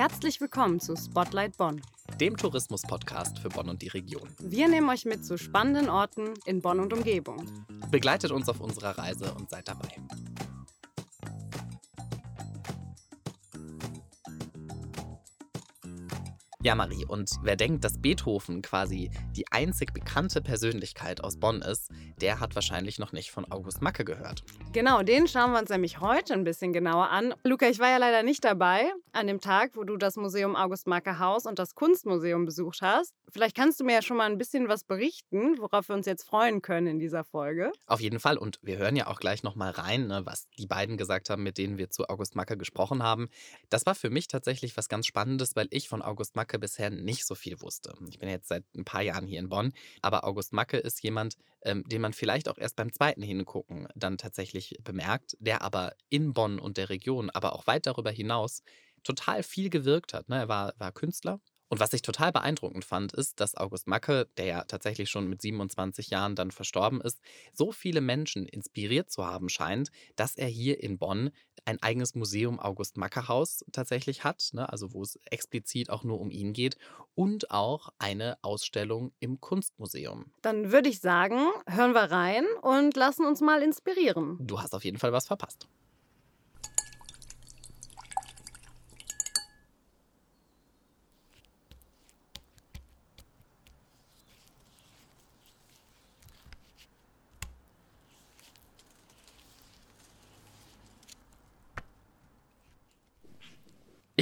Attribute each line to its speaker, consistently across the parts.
Speaker 1: Herzlich willkommen zu Spotlight Bonn,
Speaker 2: dem Tourismus-Podcast für Bonn und die Region.
Speaker 1: Wir nehmen euch mit zu spannenden Orten in Bonn und Umgebung.
Speaker 2: Begleitet uns auf unserer Reise und seid dabei. Ja, Marie, und wer denkt, dass Beethoven quasi die einzig bekannte Persönlichkeit aus Bonn ist, der hat wahrscheinlich noch nicht von August Macke gehört.
Speaker 1: Genau, den schauen wir uns nämlich heute ein bisschen genauer an. Luca, ich war ja leider nicht dabei an dem Tag, wo du das Museum August Macke Haus und das Kunstmuseum besucht hast. Vielleicht kannst du mir ja schon mal ein bisschen was berichten, worauf wir uns jetzt freuen können in dieser Folge.
Speaker 2: Auf jeden Fall. Und wir hören ja auch gleich nochmal rein, ne, was die beiden gesagt haben, mit denen wir zu August Macke gesprochen haben. Das war für mich tatsächlich was ganz Spannendes, weil ich von August Macke bisher nicht so viel wusste. Ich bin jetzt seit ein paar Jahren hier in Bonn, aber August Macke ist jemand, ähm, den man vielleicht auch erst beim zweiten Hingucken dann tatsächlich bemerkt, der aber in Bonn und der Region, aber auch weit darüber hinaus total viel gewirkt hat. Ne? Er war, war Künstler, und was ich total beeindruckend fand, ist, dass August Macke, der ja tatsächlich schon mit 27 Jahren dann verstorben ist, so viele Menschen inspiriert zu haben scheint, dass er hier in Bonn ein eigenes Museum August Macke Haus tatsächlich hat, ne? also wo es explizit auch nur um ihn geht und auch eine Ausstellung im Kunstmuseum.
Speaker 1: Dann würde ich sagen, hören wir rein und lassen uns mal inspirieren.
Speaker 2: Du hast auf jeden Fall was verpasst.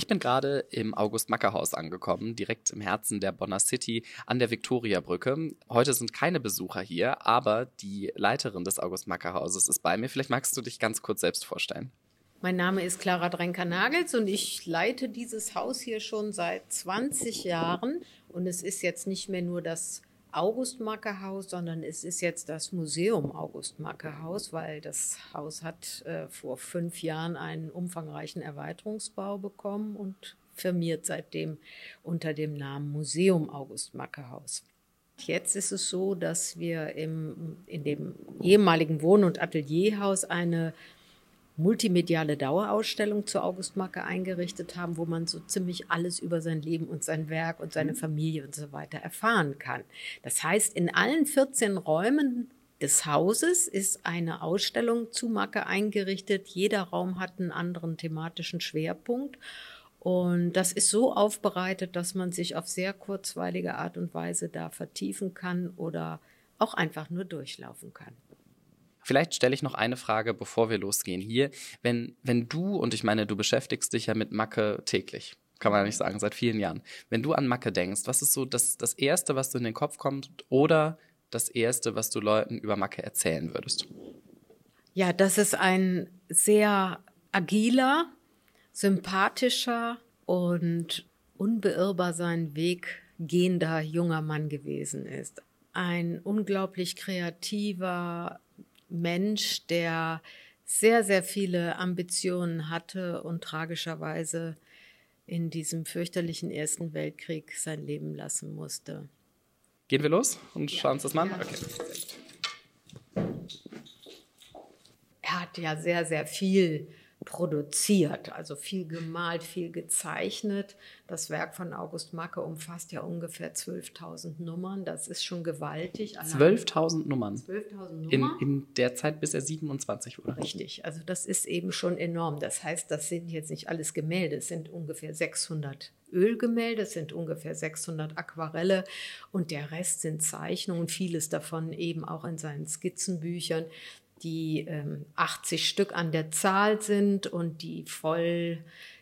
Speaker 2: Bin gerade im August-Macker-Haus angekommen, direkt im Herzen der Bonner City an der Viktoriabrücke. Heute sind keine Besucher hier, aber die Leiterin des August-Macker-Hauses ist bei mir. Vielleicht magst du dich ganz kurz selbst vorstellen.
Speaker 3: Mein Name ist Clara Drenker-Nagels und ich leite dieses Haus hier schon seit 20 Jahren. Und es ist jetzt nicht mehr nur das August Macke Haus, sondern es ist jetzt das Museum August Macke Haus, weil das Haus hat äh, vor fünf Jahren einen umfangreichen Erweiterungsbau bekommen und firmiert seitdem unter dem Namen Museum August Macke Haus. Jetzt ist es so, dass wir im, in dem ehemaligen Wohn- und Atelierhaus eine multimediale Dauerausstellung zur Augustmarke eingerichtet haben, wo man so ziemlich alles über sein Leben und sein Werk und seine mhm. Familie und so weiter erfahren kann. Das heißt, in allen 14 Räumen des Hauses ist eine Ausstellung zu Macke eingerichtet. Jeder Raum hat einen anderen thematischen Schwerpunkt. Und das ist so aufbereitet, dass man sich auf sehr kurzweilige Art und Weise da vertiefen kann oder auch einfach nur durchlaufen kann.
Speaker 2: Vielleicht stelle ich noch eine Frage, bevor wir losgehen hier. Wenn, wenn du, und ich meine, du beschäftigst dich ja mit Macke täglich, kann man ja nicht sagen, seit vielen Jahren. Wenn du an Macke denkst, was ist so das, das Erste, was dir in den Kopf kommt oder das Erste, was du Leuten über Macke erzählen würdest?
Speaker 3: Ja, das ist ein sehr agiler, sympathischer und unbeirrbar seinen Weg gehender junger Mann gewesen ist. Ein unglaublich kreativer, Mensch, der sehr, sehr viele Ambitionen hatte und tragischerweise in diesem fürchterlichen Ersten Weltkrieg sein Leben lassen musste.
Speaker 2: Gehen wir los und schauen uns das mal an? Okay.
Speaker 3: Er hat ja sehr, sehr viel produziert, also viel gemalt, viel gezeichnet. Das Werk von August Macke umfasst ja ungefähr 12.000 Nummern. Das ist schon gewaltig.
Speaker 2: 12.000 Nummern?
Speaker 3: 12.000 Nummern.
Speaker 2: In, in der Zeit, bis er 27 wurde.
Speaker 3: Richtig, also das ist eben schon enorm. Das heißt, das sind jetzt nicht alles Gemälde, es sind ungefähr 600 Ölgemälde, es sind ungefähr 600 Aquarelle und der Rest sind Zeichnungen, vieles davon eben auch in seinen Skizzenbüchern die ähm, 80 Stück an der Zahl sind und die voll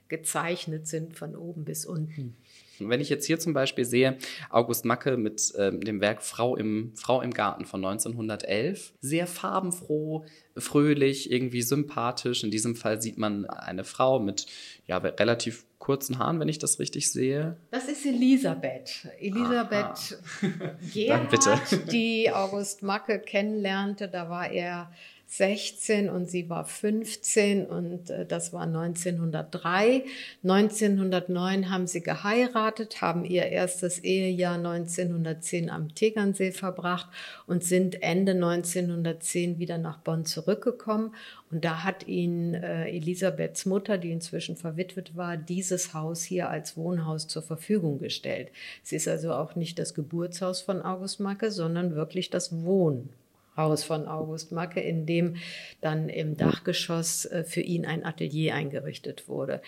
Speaker 3: gezeichnet sind von oben bis unten.
Speaker 2: Wenn ich jetzt hier zum Beispiel sehe, August Macke mit ähm, dem Werk Frau im, Frau im Garten von 1911, sehr farbenfroh, fröhlich, irgendwie sympathisch. In diesem Fall sieht man eine Frau mit ja, relativ kurzen Haaren, wenn ich das richtig sehe.
Speaker 3: Das ist Elisabeth. Elisabeth Gerhard, die August Macke kennenlernte. Da war er 16 und sie war 15 und äh, das war 1903. 1909 haben sie geheiratet, haben ihr erstes Ehejahr 1910 am Tegernsee verbracht und sind Ende 1910 wieder nach Bonn zurückgekommen. Und da hat ihnen äh, Elisabeths Mutter, die inzwischen verwitwet war, dieses Haus hier als Wohnhaus zur Verfügung gestellt. Es ist also auch nicht das Geburtshaus von August Macke, sondern wirklich das Wohnhaus. Haus von August Macke, in dem dann im Dachgeschoss äh, für ihn ein Atelier eingerichtet wurde.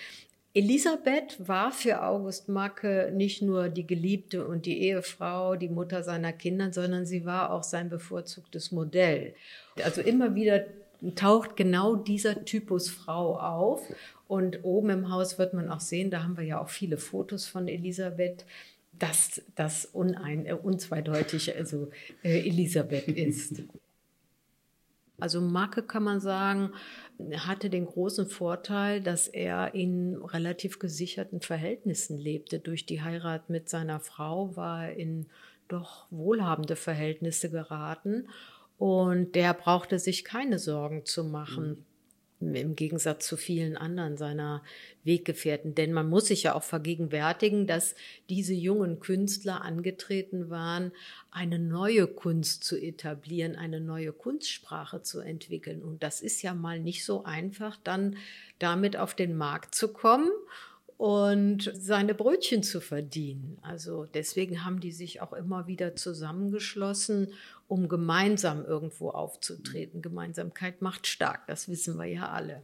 Speaker 3: Elisabeth war für August Macke nicht nur die Geliebte und die Ehefrau, die Mutter seiner Kinder, sondern sie war auch sein bevorzugtes Modell. Also immer wieder taucht genau dieser Typus Frau auf. Und oben im Haus wird man auch sehen, da haben wir ja auch viele Fotos von Elisabeth, dass das unein, äh, unzweideutig also äh, Elisabeth ist. Also Macke kann man sagen, hatte den großen Vorteil, dass er in relativ gesicherten Verhältnissen lebte. Durch die Heirat mit seiner Frau war er in doch wohlhabende Verhältnisse geraten und der brauchte sich keine Sorgen zu machen. Im Gegensatz zu vielen anderen seiner Weggefährten. Denn man muss sich ja auch vergegenwärtigen, dass diese jungen Künstler angetreten waren, eine neue Kunst zu etablieren, eine neue Kunstsprache zu entwickeln. Und das ist ja mal nicht so einfach, dann damit auf den Markt zu kommen und seine Brötchen zu verdienen. Also deswegen haben die sich auch immer wieder zusammengeschlossen um gemeinsam irgendwo aufzutreten. Gemeinsamkeit macht stark, das wissen wir ja alle.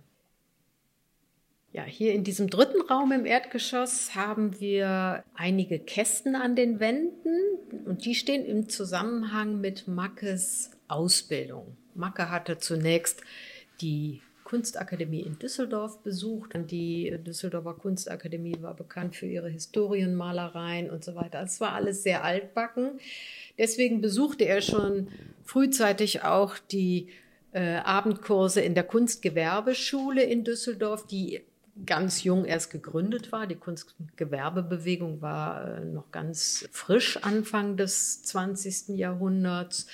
Speaker 3: Ja, hier in diesem dritten Raum im Erdgeschoss haben wir einige Kästen an den Wänden und die stehen im Zusammenhang mit Mackes Ausbildung. Macke hatte zunächst die Kunstakademie in Düsseldorf besucht. Die Düsseldorfer Kunstakademie war bekannt für ihre Historienmalereien und so weiter. Es war alles sehr altbacken. Deswegen besuchte er schon frühzeitig auch die äh, Abendkurse in der Kunstgewerbeschule in Düsseldorf, die ganz jung erst gegründet war. Die Kunstgewerbebewegung war äh, noch ganz frisch Anfang des 20. Jahrhunderts.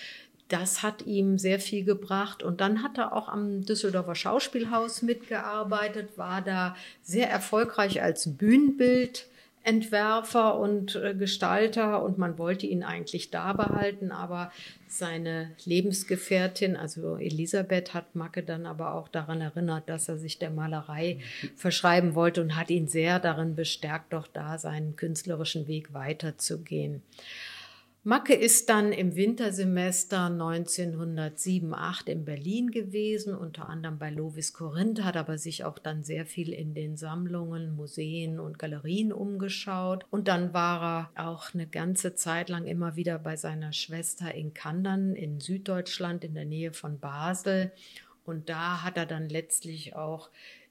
Speaker 3: Das hat ihm sehr viel gebracht. Und dann hat er auch am Düsseldorfer Schauspielhaus mitgearbeitet, war da sehr erfolgreich als Bühnenbild Entwerfer und äh, Gestalter und man wollte ihn eigentlich da behalten, aber seine Lebensgefährtin, also Elisabeth, hat Macke dann aber auch daran erinnert, dass er sich der Malerei verschreiben wollte und hat ihn sehr darin bestärkt, doch da seinen künstlerischen Weg weiterzugehen. Macke ist dann im Wintersemester 1907-8 in Berlin gewesen, unter anderem bei Lovis Korinth, hat aber sich auch dann sehr viel in den Sammlungen, Museen und Galerien umgeschaut. Und dann war er auch eine ganze Zeit lang immer wieder bei seiner Schwester in Kandern in Süddeutschland in der Nähe von Basel. Und da hat er dann letztlich auch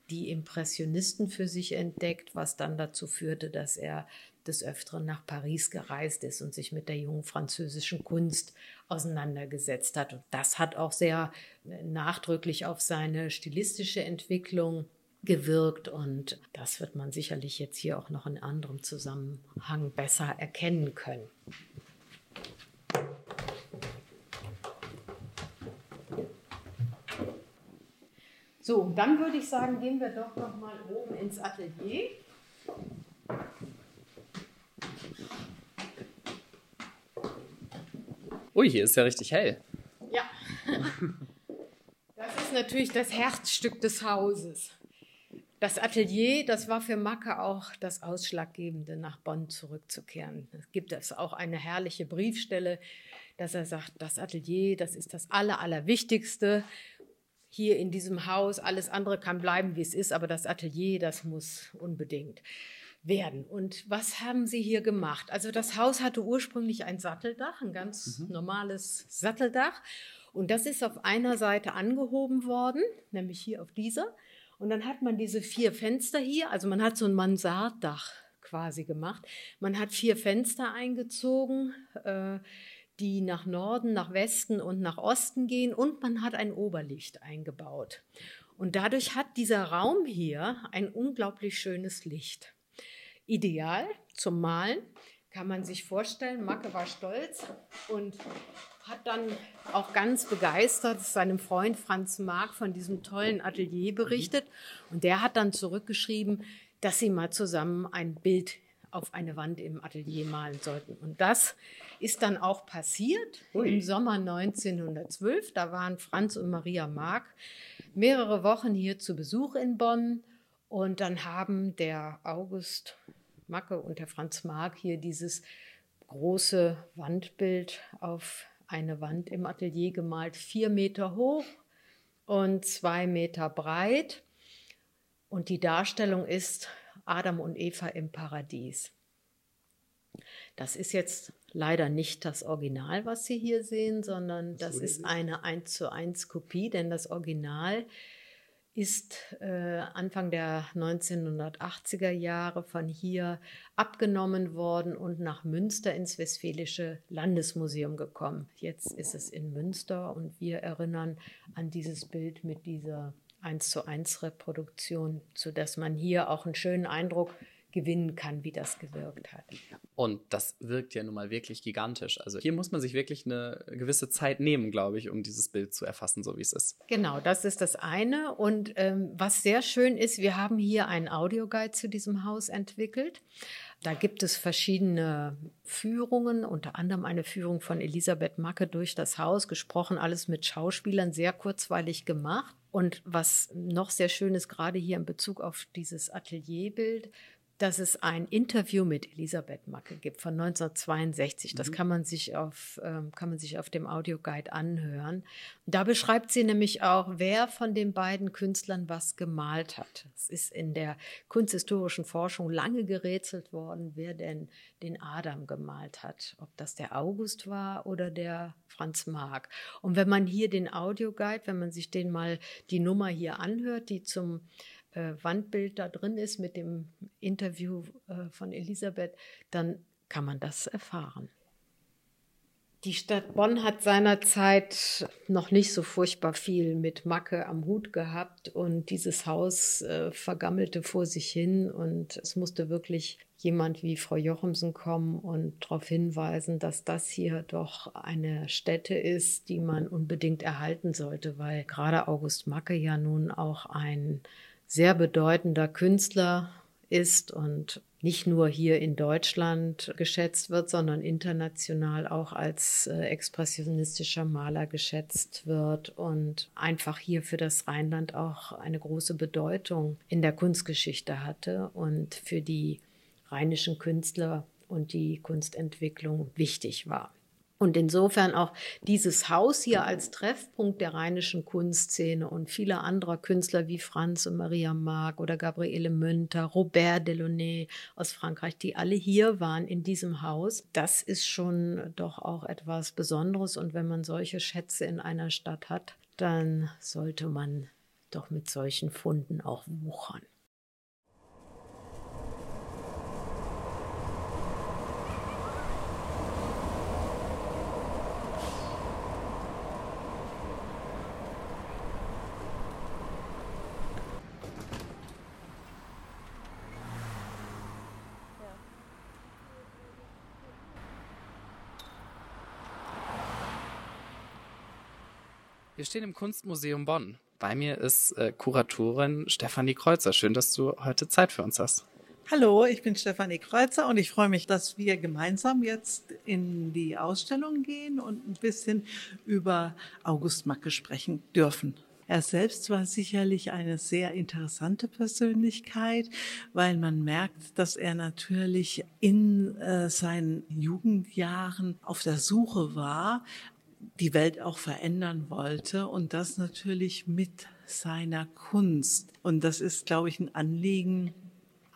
Speaker 3: die Impressionisten für sich entdeckt, was dann dazu führte, dass er des Öfteren nach Paris gereist ist und sich mit der jungen französischen Kunst auseinandergesetzt hat. Und das hat auch sehr äh, nachdrücklich auf seine stilistische Entwicklung gewirkt und das wird man sicherlich jetzt hier auch noch in anderem Zusammenhang besser erkennen können. So, dann würde ich sagen, gehen wir doch noch mal oben ins Atelier.
Speaker 2: Ui, hier ist ja richtig hell.
Speaker 3: Ja. Das ist natürlich das Herzstück des Hauses. Das Atelier, das war für Macke auch das Ausschlaggebende, nach Bonn zurückzukehren. Es gibt es auch eine herrliche Briefstelle, dass er sagt, das Atelier, das ist das Aller, Allerwichtigste hier in diesem Haus. Alles andere kann bleiben, wie es ist, aber das Atelier, das muss unbedingt werden. Und was haben Sie hier gemacht? Also das Haus hatte ursprünglich ein Satteldach, ein ganz mhm. normales Satteldach. Und das ist auf einer Seite angehoben worden, nämlich hier auf dieser. Und dann hat man diese vier Fenster hier, also man hat so ein Mansarddach quasi gemacht. Man hat vier Fenster eingezogen, äh, die nach Norden, nach Westen und nach Osten gehen und man hat ein Oberlicht eingebaut. Und dadurch hat dieser Raum hier ein unglaublich schönes Licht ideal zum Malen. Kann man sich vorstellen, Macke war stolz und hat dann auch ganz begeistert seinem Freund Franz Mark von diesem tollen Atelier berichtet. Und der hat dann zurückgeschrieben, dass sie mal zusammen ein Bild auf eine Wand im Atelier malen sollten. Und das ist dann auch passiert Ui. im Sommer 1912. Da waren Franz und Maria Mark mehrere Wochen hier zu Besuch in Bonn. Und dann haben der August Macke und der Franz Mark hier dieses große Wandbild auf eine Wand im Atelier gemalt, vier Meter hoch und zwei Meter breit. Und die Darstellung ist Adam und Eva im Paradies. Das ist jetzt leider nicht das Original, was Sie hier sehen, sondern das ist eine 1 zu 1 Kopie, denn das Original ist äh, Anfang der 1980er Jahre von hier abgenommen worden und nach Münster ins Westfälische Landesmuseum gekommen. Jetzt ist es in Münster und wir erinnern an dieses Bild mit dieser 1 zu 1 Reproduktion, sodass man hier auch einen schönen Eindruck gewinnen kann, wie das gewirkt hat.
Speaker 2: Und das wirkt ja nun mal wirklich gigantisch. Also hier muss man sich wirklich eine gewisse Zeit nehmen, glaube ich, um dieses Bild zu erfassen, so wie es ist.
Speaker 3: Genau, das ist das eine. Und ähm, was sehr schön ist, wir haben hier einen Audioguide zu diesem Haus entwickelt. Da gibt es verschiedene Führungen, unter anderem eine Führung von Elisabeth Macke durch das Haus, gesprochen alles mit Schauspielern, sehr kurzweilig gemacht. Und was noch sehr schön ist, gerade hier in Bezug auf dieses Atelierbild, dass es ein Interview mit Elisabeth Macke gibt von 1962. Das mhm. kann man sich auf, ähm, kann man sich auf dem Audioguide anhören. Da beschreibt sie nämlich auch, wer von den beiden Künstlern was gemalt hat. Es ist in der kunsthistorischen Forschung lange gerätselt worden, wer denn den Adam gemalt hat. Ob das der August war oder der Franz Marc. Und wenn man hier den Audioguide, wenn man sich den mal die Nummer hier anhört, die zum äh, Wandbild da drin ist mit dem Interview äh, von Elisabeth, dann kann man das erfahren. Die Stadt Bonn hat seinerzeit noch nicht so furchtbar viel mit Macke am Hut gehabt und dieses Haus äh, vergammelte vor sich hin und es musste wirklich jemand wie Frau Jochemsen kommen und darauf hinweisen, dass das hier doch eine Stätte ist, die man unbedingt erhalten sollte, weil gerade August Macke ja nun auch ein sehr bedeutender Künstler ist und nicht nur hier in Deutschland geschätzt wird, sondern international auch als äh, expressionistischer Maler geschätzt wird und einfach hier für das Rheinland auch eine große Bedeutung in der Kunstgeschichte hatte und für die rheinischen Künstler und die Kunstentwicklung wichtig war. Und insofern auch dieses Haus hier als Treffpunkt der rheinischen Kunstszene und vieler anderer Künstler wie Franz und Maria Marc oder Gabriele Münter, Robert Delaunay aus Frankreich, die alle hier waren in diesem Haus, das ist schon doch auch etwas Besonderes. Und wenn man solche Schätze in einer Stadt hat, dann sollte man doch mit solchen Funden auch wuchern.
Speaker 2: Wir stehen im Kunstmuseum Bonn. Bei mir ist äh, Kuratorin Stefanie Kreuzer. Schön, dass du heute Zeit für uns hast.
Speaker 4: Hallo, ich bin Stefanie Kreuzer und ich freue mich, dass wir gemeinsam jetzt in die Ausstellung gehen und ein bisschen über August Macke sprechen dürfen. Er selbst war sicherlich eine sehr interessante Persönlichkeit, weil man merkt, dass er natürlich in äh, seinen Jugendjahren auf der Suche war die Welt auch verändern wollte und das natürlich mit seiner Kunst. Und das ist, glaube ich, ein Anliegen,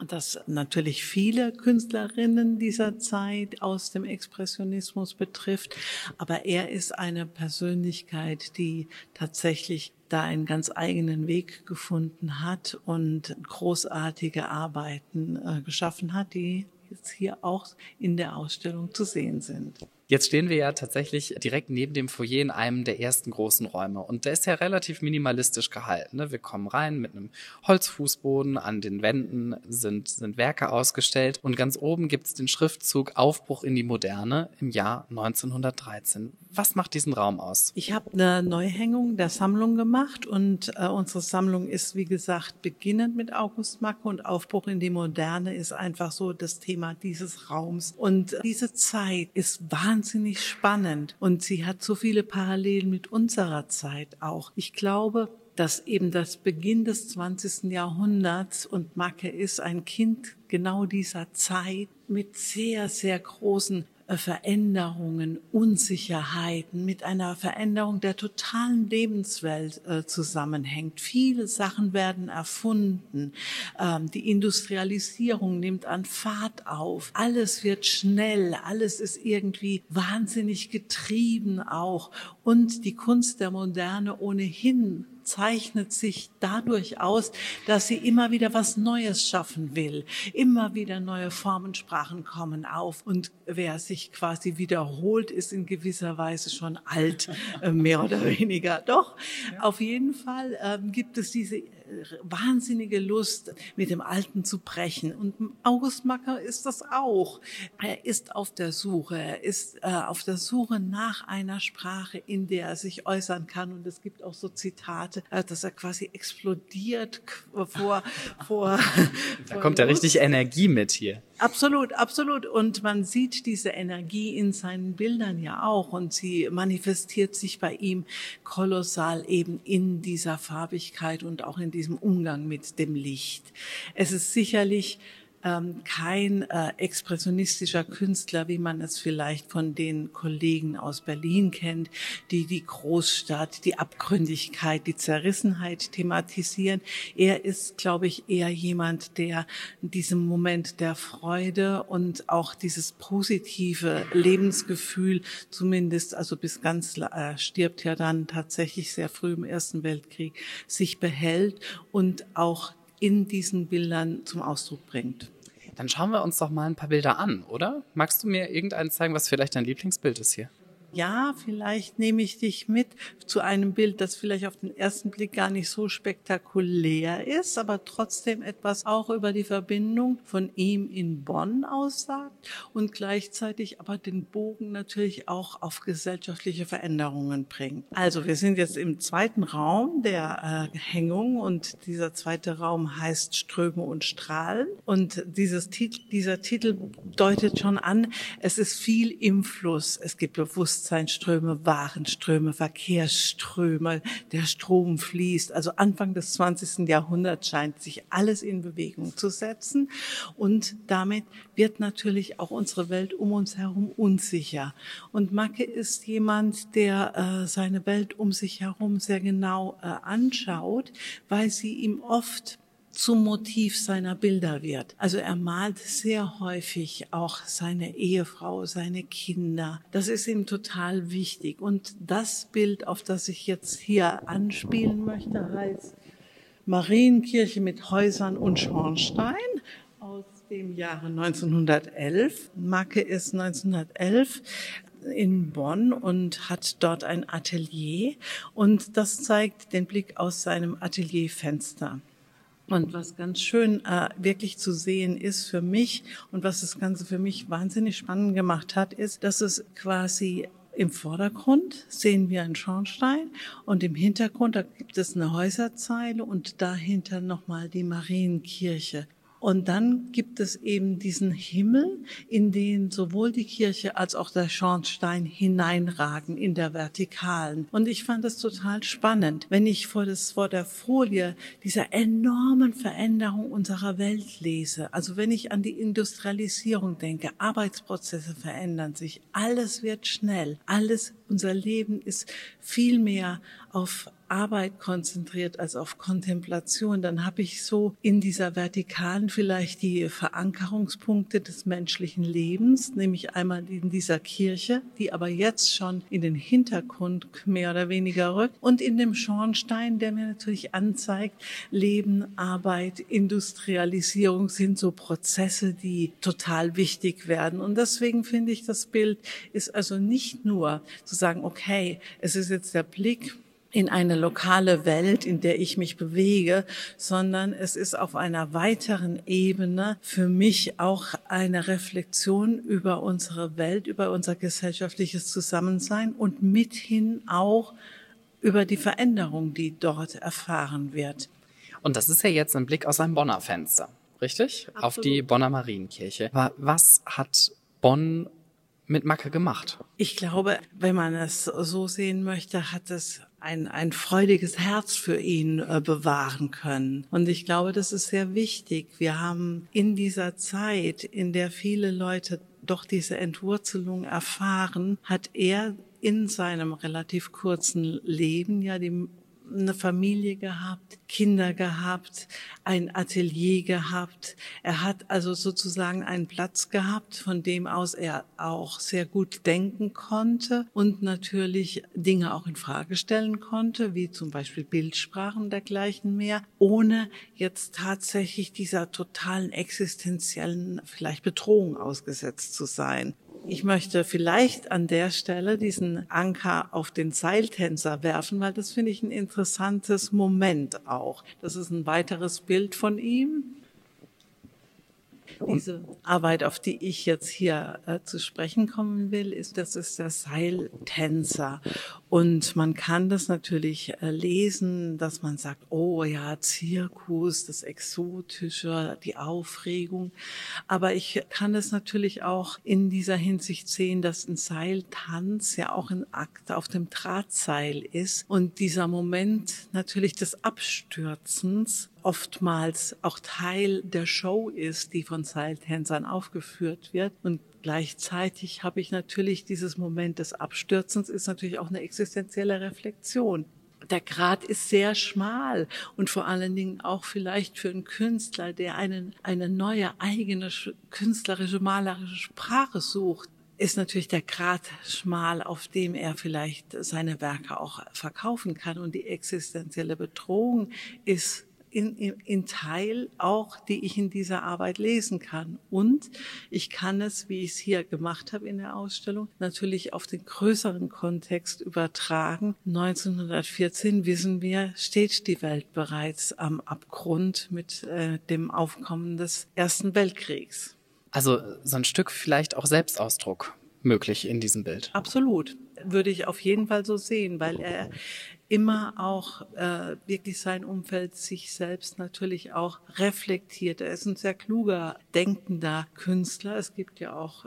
Speaker 4: das natürlich viele Künstlerinnen dieser Zeit aus dem Expressionismus betrifft. Aber er ist eine Persönlichkeit, die tatsächlich da einen ganz eigenen Weg gefunden hat und großartige Arbeiten äh, geschaffen hat, die jetzt hier auch in der Ausstellung zu sehen sind.
Speaker 2: Jetzt stehen wir ja tatsächlich direkt neben dem Foyer in einem der ersten großen Räume. Und der ist ja relativ minimalistisch gehalten. Ne? Wir kommen rein mit einem Holzfußboden, an den Wänden sind, sind Werke ausgestellt und ganz oben gibt es den Schriftzug Aufbruch in die Moderne im Jahr 1913. Was macht diesen Raum aus?
Speaker 4: Ich habe eine Neuhängung der Sammlung gemacht und äh, unsere Sammlung ist, wie gesagt, beginnend mit August Macke und Aufbruch in die Moderne ist einfach so das Thema dieses Raums. Und diese Zeit ist wahnsinnig spannend und sie hat so viele Parallelen mit unserer Zeit auch. Ich glaube, dass eben das Beginn des 20. Jahrhunderts und Macke ist ein Kind genau dieser Zeit mit sehr, sehr großen Veränderungen, Unsicherheiten, mit einer Veränderung der totalen Lebenswelt äh, zusammenhängt. Viele Sachen werden erfunden. Ähm, die Industrialisierung nimmt an Fahrt auf. Alles wird schnell. Alles ist irgendwie wahnsinnig getrieben auch. Und die Kunst der Moderne ohnehin zeichnet sich dadurch aus, dass sie immer wieder was Neues schaffen will. Immer wieder neue Formensprachen kommen auf. Und wer sich quasi wiederholt, ist in gewisser Weise schon alt, äh, mehr oder weniger. Doch, auf jeden Fall ähm, gibt es diese wahnsinnige Lust, mit dem Alten zu brechen. Und August Macker ist das auch. Er ist auf der Suche. Er ist äh, auf der Suche nach einer Sprache, in der er sich äußern kann. Und es gibt auch so Zitate, äh, dass er quasi explodiert vor, vor.
Speaker 2: Da kommt ja richtig Energie mit hier.
Speaker 4: Absolut, absolut. Und man sieht diese Energie in seinen Bildern ja auch. Und sie manifestiert sich bei ihm kolossal eben in dieser Farbigkeit und auch in diesem Umgang mit dem Licht. Es ist sicherlich ähm, kein äh, expressionistischer Künstler, wie man es vielleicht von den Kollegen aus Berlin kennt, die die Großstadt, die Abgründigkeit, die Zerrissenheit thematisieren. Er ist, glaube ich, eher jemand, der diesem Moment der Freude und auch dieses positive Lebensgefühl, zumindest, also bis ganz äh, stirbt ja dann tatsächlich sehr früh im Ersten Weltkrieg, sich behält und auch in diesen Bildern zum Ausdruck bringt.
Speaker 2: Dann schauen wir uns doch mal ein paar Bilder an, oder? Magst du mir irgendeinen zeigen, was vielleicht dein Lieblingsbild ist hier?
Speaker 4: Ja, vielleicht nehme ich dich mit zu einem Bild, das vielleicht auf den ersten Blick gar nicht so spektakulär ist, aber trotzdem etwas auch über die Verbindung von ihm in Bonn aussagt und gleichzeitig aber den Bogen natürlich auch auf gesellschaftliche Veränderungen bringt. Also wir sind jetzt im zweiten Raum der äh, Hängung und dieser zweite Raum heißt Ströme und Strahlen und dieses Titel, dieser Titel deutet schon an, es ist viel im Fluss, es gibt bewusst Bewusstseinsströme, Warenströme, Verkehrsströme, der Strom fließt. Also Anfang des 20. Jahrhunderts scheint sich alles in Bewegung zu setzen und damit wird natürlich auch unsere Welt um uns herum unsicher. Und Macke ist jemand, der äh, seine Welt um sich herum sehr genau äh, anschaut, weil sie ihm oft zum Motiv seiner Bilder wird. Also er malt sehr häufig auch seine Ehefrau, seine Kinder. Das ist ihm total wichtig. Und das Bild, auf das ich jetzt hier anspielen möchte, heißt Marienkirche mit Häusern und Schornstein aus dem Jahre 1911. Macke ist 1911 in Bonn und hat dort ein Atelier und das zeigt den Blick aus seinem Atelierfenster. Und was ganz schön äh, wirklich zu sehen ist für mich und was das Ganze für mich wahnsinnig spannend gemacht hat, ist, dass es quasi im Vordergrund sehen wir einen Schornstein und im Hintergrund, da gibt es eine Häuserzeile und dahinter nochmal die Marienkirche. Und dann gibt es eben diesen Himmel, in den sowohl die Kirche als auch der Schornstein hineinragen in der Vertikalen. Und ich fand es total spannend, wenn ich vor, das, vor der Folie dieser enormen Veränderung unserer Welt lese. Also wenn ich an die Industrialisierung denke, Arbeitsprozesse verändern sich, alles wird schnell, alles, unser Leben ist viel mehr auf Arbeit konzentriert als auf Kontemplation, dann habe ich so in dieser Vertikalen vielleicht die Verankerungspunkte des menschlichen Lebens, nämlich einmal in dieser Kirche, die aber jetzt schon in den Hintergrund mehr oder weniger rückt und in dem Schornstein, der mir natürlich anzeigt, Leben, Arbeit, Industrialisierung sind so Prozesse, die total wichtig werden. Und deswegen finde ich, das Bild ist also nicht nur zu sagen, okay, es ist jetzt der Blick in eine lokale Welt, in der ich mich bewege, sondern es ist auf einer weiteren Ebene für mich auch eine Reflexion über unsere Welt, über unser gesellschaftliches Zusammensein und mithin auch über die Veränderung, die dort erfahren wird.
Speaker 2: Und das ist ja jetzt ein Blick aus einem Bonner Fenster, richtig? Absolut. Auf die Bonner Marienkirche. Aber was hat Bonn mit Macke gemacht?
Speaker 4: Ich glaube, wenn man es so sehen möchte, hat es ein, ein freudiges Herz für ihn äh, bewahren können. Und ich glaube, das ist sehr wichtig. Wir haben in dieser Zeit, in der viele Leute doch diese Entwurzelung erfahren, hat er in seinem relativ kurzen Leben ja die eine Familie gehabt, Kinder gehabt, ein Atelier gehabt. Er hat also sozusagen einen Platz gehabt, von dem aus er auch sehr gut denken konnte und natürlich Dinge auch in Frage stellen konnte, wie zum Beispiel Bildsprachen dergleichen mehr, ohne jetzt tatsächlich dieser totalen existenziellen vielleicht Bedrohung ausgesetzt zu sein. Ich möchte vielleicht an der Stelle diesen Anker auf den Seiltänzer werfen, weil das finde ich ein interessantes Moment auch. Das ist ein weiteres Bild von ihm. Diese Arbeit, auf die ich jetzt hier äh, zu sprechen kommen will, ist, das ist der Seiltänzer. Und man kann das natürlich äh, lesen, dass man sagt, oh ja, Zirkus, das Exotische, die Aufregung. Aber ich kann es natürlich auch in dieser Hinsicht sehen, dass ein Seiltanz ja auch ein Akt auf dem Drahtseil ist. Und dieser Moment natürlich des Abstürzens oftmals auch Teil der Show ist, die von Seiltänzern aufgeführt wird. Und gleichzeitig habe ich natürlich dieses Moment des Abstürzens, ist natürlich auch eine existenzielle Reflexion. Der Grad ist sehr schmal und vor allen Dingen auch vielleicht für einen Künstler, der einen, eine neue eigene künstlerische, malerische Sprache sucht, ist natürlich der Grad schmal, auf dem er vielleicht seine Werke auch verkaufen kann. Und die existenzielle Bedrohung ist in, in, in Teil auch, die ich in dieser Arbeit lesen kann. Und ich kann es, wie ich es hier gemacht habe in der Ausstellung, natürlich auf den größeren Kontext übertragen. 1914 wissen wir, steht die Welt bereits am Abgrund mit äh, dem Aufkommen des Ersten Weltkriegs.
Speaker 2: Also so ein Stück vielleicht auch Selbstausdruck möglich in diesem Bild.
Speaker 4: Absolut. Würde ich auf jeden Fall so sehen, weil er immer auch äh, wirklich sein Umfeld, sich selbst natürlich auch reflektiert. Er ist ein sehr kluger, denkender Künstler. Es gibt ja auch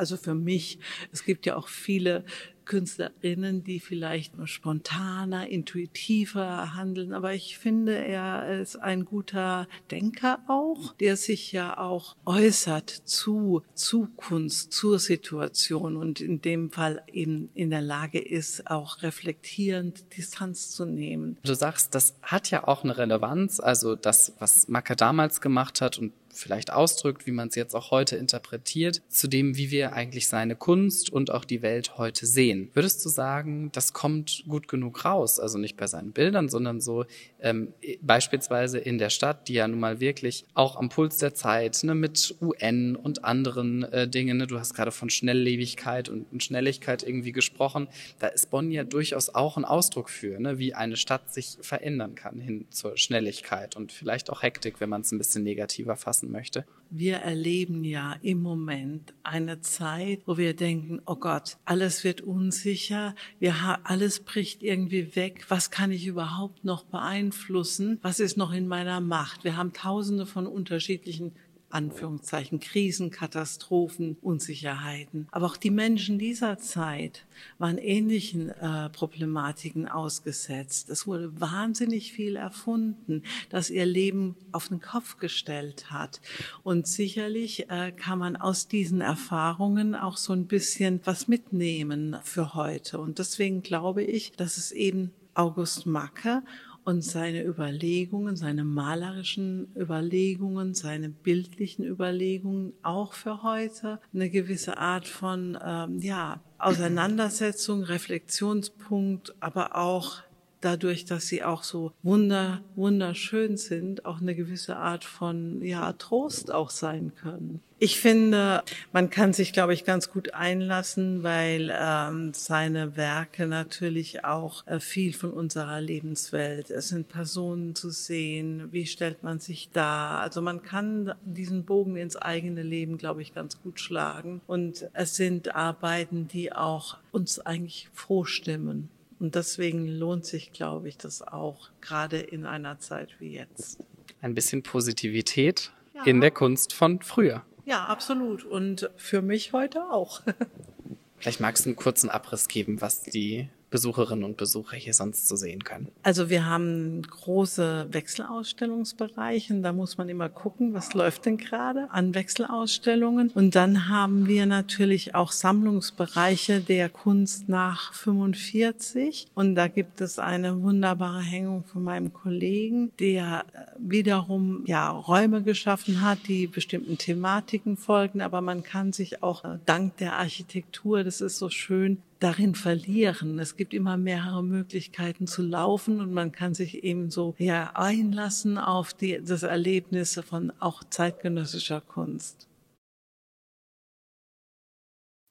Speaker 4: also für mich, es gibt ja auch viele Künstlerinnen, die vielleicht nur spontaner, intuitiver handeln. Aber ich finde, er ist ein guter Denker auch, der sich ja auch äußert zu Zukunft, zur Situation und in dem Fall eben in der Lage ist, auch reflektierend Distanz zu nehmen.
Speaker 2: Du sagst, das hat ja auch eine Relevanz. Also das, was Macke damals gemacht hat und vielleicht ausdrückt, wie man es jetzt auch heute interpretiert, zu dem, wie wir eigentlich seine Kunst und auch die Welt heute sehen. Würdest du sagen, das kommt gut genug raus? Also nicht bei seinen Bildern, sondern so ähm, beispielsweise in der Stadt, die ja nun mal wirklich auch am Puls der Zeit ne, mit UN und anderen äh, Dingen, ne, du hast gerade von Schnelllebigkeit und, Schnelligkeit irgendwie gesprochen, da ist Bonn ja durchaus auch ein Ausdruck für, ne, wie eine Stadt sich verändern kann hin zur Schnelligkeit und vielleicht auch Hektik, wenn man es ein bisschen negativer fassen möchte.
Speaker 4: Wir erleben ja im Moment eine Zeit, wo wir denken, oh Gott, alles wird unsicher, wir alles bricht irgendwie weg, was kann ich überhaupt noch beeinflussen, was ist noch in meiner Macht? Wir haben tausende von unterschiedlichen Anführungszeichen Krisen, Katastrophen, Unsicherheiten. Aber auch die Menschen dieser Zeit waren ähnlichen äh, Problematiken ausgesetzt. Es wurde wahnsinnig viel erfunden, das ihr Leben auf den Kopf gestellt hat. Und sicherlich äh, kann man aus diesen Erfahrungen auch so ein bisschen was mitnehmen für heute. Und deswegen glaube ich, dass es eben August Macke und seine Überlegungen, seine malerischen Überlegungen, seine bildlichen Überlegungen auch für heute. Eine gewisse Art von ähm, ja Auseinandersetzung, Reflexionspunkt, aber auch dadurch, dass sie auch so wunder, wunderschön sind, auch eine gewisse Art von ja, Trost auch sein können. Ich finde, man kann sich, glaube ich, ganz gut einlassen, weil ähm, seine Werke natürlich auch äh, viel von unserer Lebenswelt. Es sind Personen zu sehen. Wie stellt man sich da? Also man kann diesen Bogen ins eigene Leben, glaube ich, ganz gut schlagen. Und es sind Arbeiten, die auch uns eigentlich froh stimmen. Und deswegen lohnt sich, glaube ich, das auch, gerade in einer Zeit wie jetzt.
Speaker 5: Ein bisschen Positivität ja. in der Kunst von früher.
Speaker 4: Ja, absolut. Und für mich heute auch.
Speaker 5: Vielleicht magst du einen kurzen Abriss geben, was die Besucherinnen und Besucher hier sonst zu sehen können?
Speaker 4: Also wir haben große Wechselausstellungsbereiche. Da muss man immer gucken, was läuft denn gerade an Wechselausstellungen. Und dann haben wir natürlich auch Sammlungsbereiche der Kunst nach 45. Und da gibt es eine wunderbare Hängung von meinem Kollegen, der wiederum ja Räume geschaffen hat, die bestimmten Thematiken folgen. Aber man kann sich auch äh, dank der Architektur, das ist so schön, darin verlieren. Es gibt immer mehrere Möglichkeiten zu laufen und man kann sich eben so ja, einlassen auf die, das Erlebnis von auch zeitgenössischer Kunst.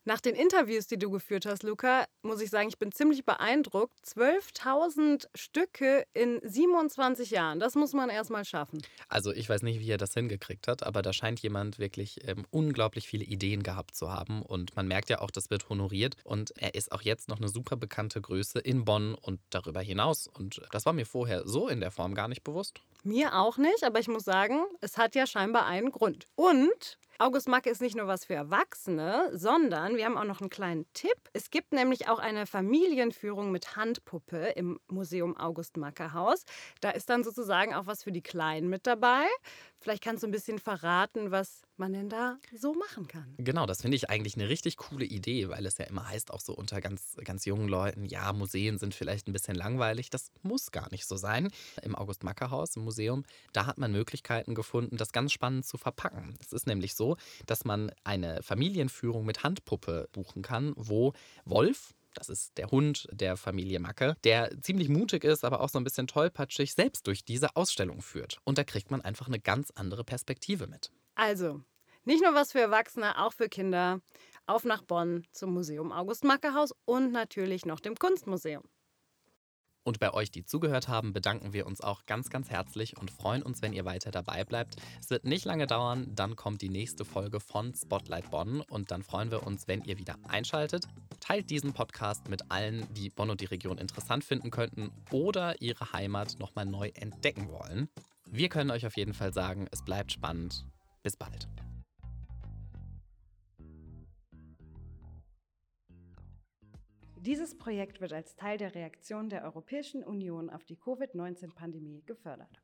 Speaker 1: Nach den Interviews, die du geführt hast, Luca, muss ich sagen, ich bin ziemlich beeindruckt. 12.000 Stücke in 27 Jahren, das muss man erst mal schaffen.
Speaker 2: Also ich weiß nicht, wie er das hingekriegt hat, aber da scheint jemand wirklich ähm, unglaublich viele Ideen gehabt zu haben. Und man merkt ja auch, das wird honoriert. Und er ist auch jetzt noch eine super bekannte Größe in Bonn und darüber hinaus. Und das war mir vorher so in der Form gar nicht bewusst.
Speaker 1: Mir auch nicht, aber ich muss sagen, es hat ja scheinbar einen Grund. Und August Macke ist nicht nur was für Erwachsene, sondern wir haben auch noch einen kleinen Tipp. Es gibt nämlich auch eine Familienführung mit Handpuppe im Museum August Macke Haus. Da ist dann sozusagen auch was für die Kleinen mit dabei. Vielleicht kannst du ein bisschen verraten, was man denn da so machen kann.
Speaker 2: Genau, das finde ich eigentlich eine richtig coole Idee, weil es ja immer heißt, auch so unter ganz, ganz jungen Leuten, ja, Museen sind vielleicht ein bisschen langweilig. Das muss gar nicht so sein. Im August-Macker-Haus, im Museum, da hat man Möglichkeiten gefunden, das ganz spannend zu verpacken. Es ist nämlich so, dass man eine Familienführung mit Handpuppe buchen kann, wo Wolf, das ist der Hund der Familie Macke, der ziemlich mutig ist, aber auch so ein bisschen tollpatschig, selbst durch diese Ausstellung führt. Und da kriegt man einfach eine ganz andere Perspektive mit.
Speaker 1: Also, nicht nur was für Erwachsene, auch für Kinder. Auf nach Bonn zum Museum August Macke Haus und natürlich noch dem Kunstmuseum.
Speaker 2: Und bei euch, die zugehört haben, bedanken wir uns auch ganz, ganz herzlich und freuen uns, wenn ihr weiter dabei bleibt. Es wird nicht lange dauern, dann kommt die nächste Folge von Spotlight Bonn und dann freuen wir uns, wenn ihr wieder einschaltet. Teilt diesen Podcast mit allen, die Bonn und die Region interessant finden könnten oder ihre Heimat nochmal neu entdecken wollen. Wir können euch auf jeden Fall sagen, es bleibt spannend. Bis bald.
Speaker 1: Dieses Projekt wird als Teil der Reaktion der Europäischen Union auf die Covid-19-Pandemie gefördert.